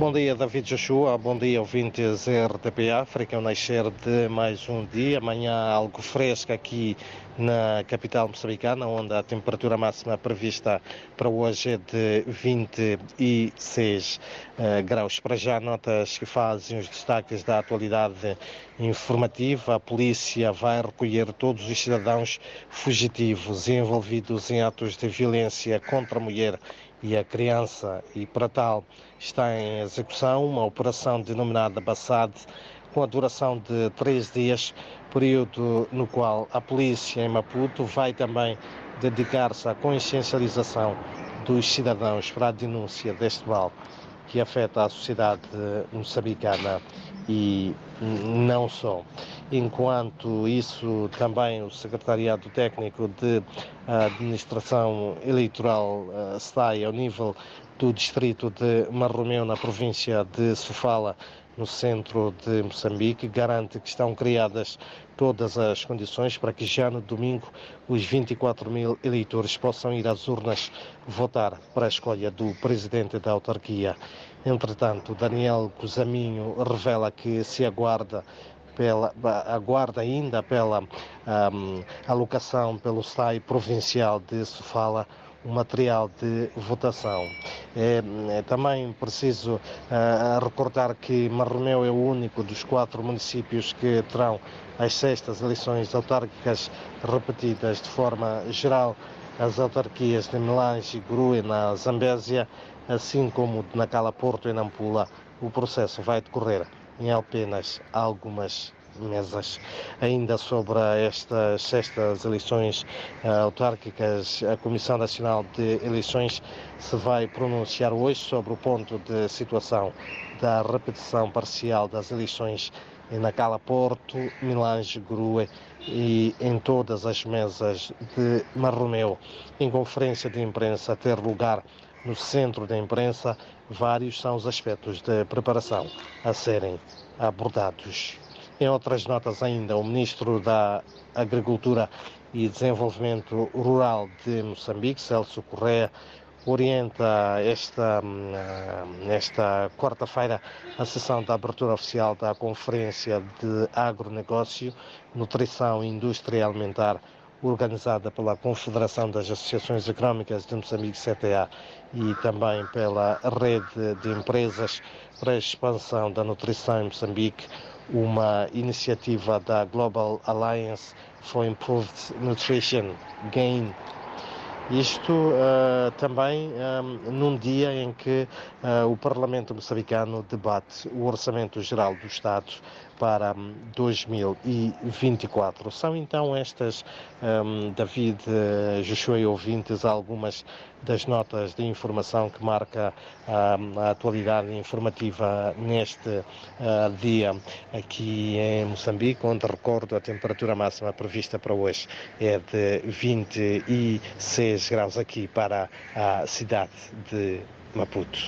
Bom dia, David Joshua. Bom dia, ouvintes RTP África. O nascer de mais um dia. Amanhã algo fresco aqui na capital moçambicana, onde a temperatura máxima prevista para hoje é de 26 uh, graus. Para já, notas que fazem os destaques da atualidade informativa. A polícia vai recolher todos os cidadãos fugitivos envolvidos em atos de violência contra a mulher e a criança, e para tal está em execução uma operação denominada Bassad, com a duração de três dias, período no qual a polícia em Maputo vai também dedicar-se à consciencialização dos cidadãos para a denúncia deste mal que afeta a sociedade moçambicana e não só. Enquanto isso, também o Secretariado Técnico de Administração Eleitoral uh, está ao nível do distrito de Marromeu, na província de Sofala, no centro de Moçambique, garante que estão criadas todas as condições para que já no domingo os 24 mil eleitores possam ir às urnas votar para a escolha do presidente da autarquia. Entretanto, Daniel Cosaminho revela que se aguarda pela, aguarda ainda pela um, alocação pelo SAI provincial de Sofala o material de votação. É, é também preciso uh, recordar que Marromeu é o único dos quatro municípios que terão as sextas eleições autárquicas repetidas de forma geral. As autarquias de Melange e Grue na Zambésia, assim como de Nacala Porto e Nampula, o processo vai decorrer em apenas algumas mesas. Ainda sobre estas, estas eleições uh, autárquicas, a Comissão Nacional de Eleições se vai pronunciar hoje sobre o ponto de situação da repetição parcial das eleições em Nacala Porto, Milange, Grue e em todas as mesas de Marromeu. Em conferência de imprensa a ter lugar no centro da imprensa, vários são os aspectos de preparação a serem abordados. Em outras notas ainda, o Ministro da Agricultura e Desenvolvimento Rural de Moçambique, Celso Correa, orienta esta, nesta quarta-feira a sessão da abertura oficial da Conferência de Agronegócio, Nutrição e Indústria Alimentar organizada pela Confederação das Associações Económicas de Moçambique, CTA, e também pela Rede de Empresas para a Expansão da Nutrição em Moçambique, uma iniciativa da Global Alliance for Improved Nutrition, GAIN, isto uh, também um, num dia em que uh, o Parlamento moçambicano debate o Orçamento Geral do Estado para 2024. São então estas, um, David, Joshua e ouvintes, algumas das notas de informação que marca um, a atualidade informativa neste uh, dia aqui em Moçambique, onde recordo a temperatura máxima prevista para hoje é de 26 graus aqui para a cidade de Maputo.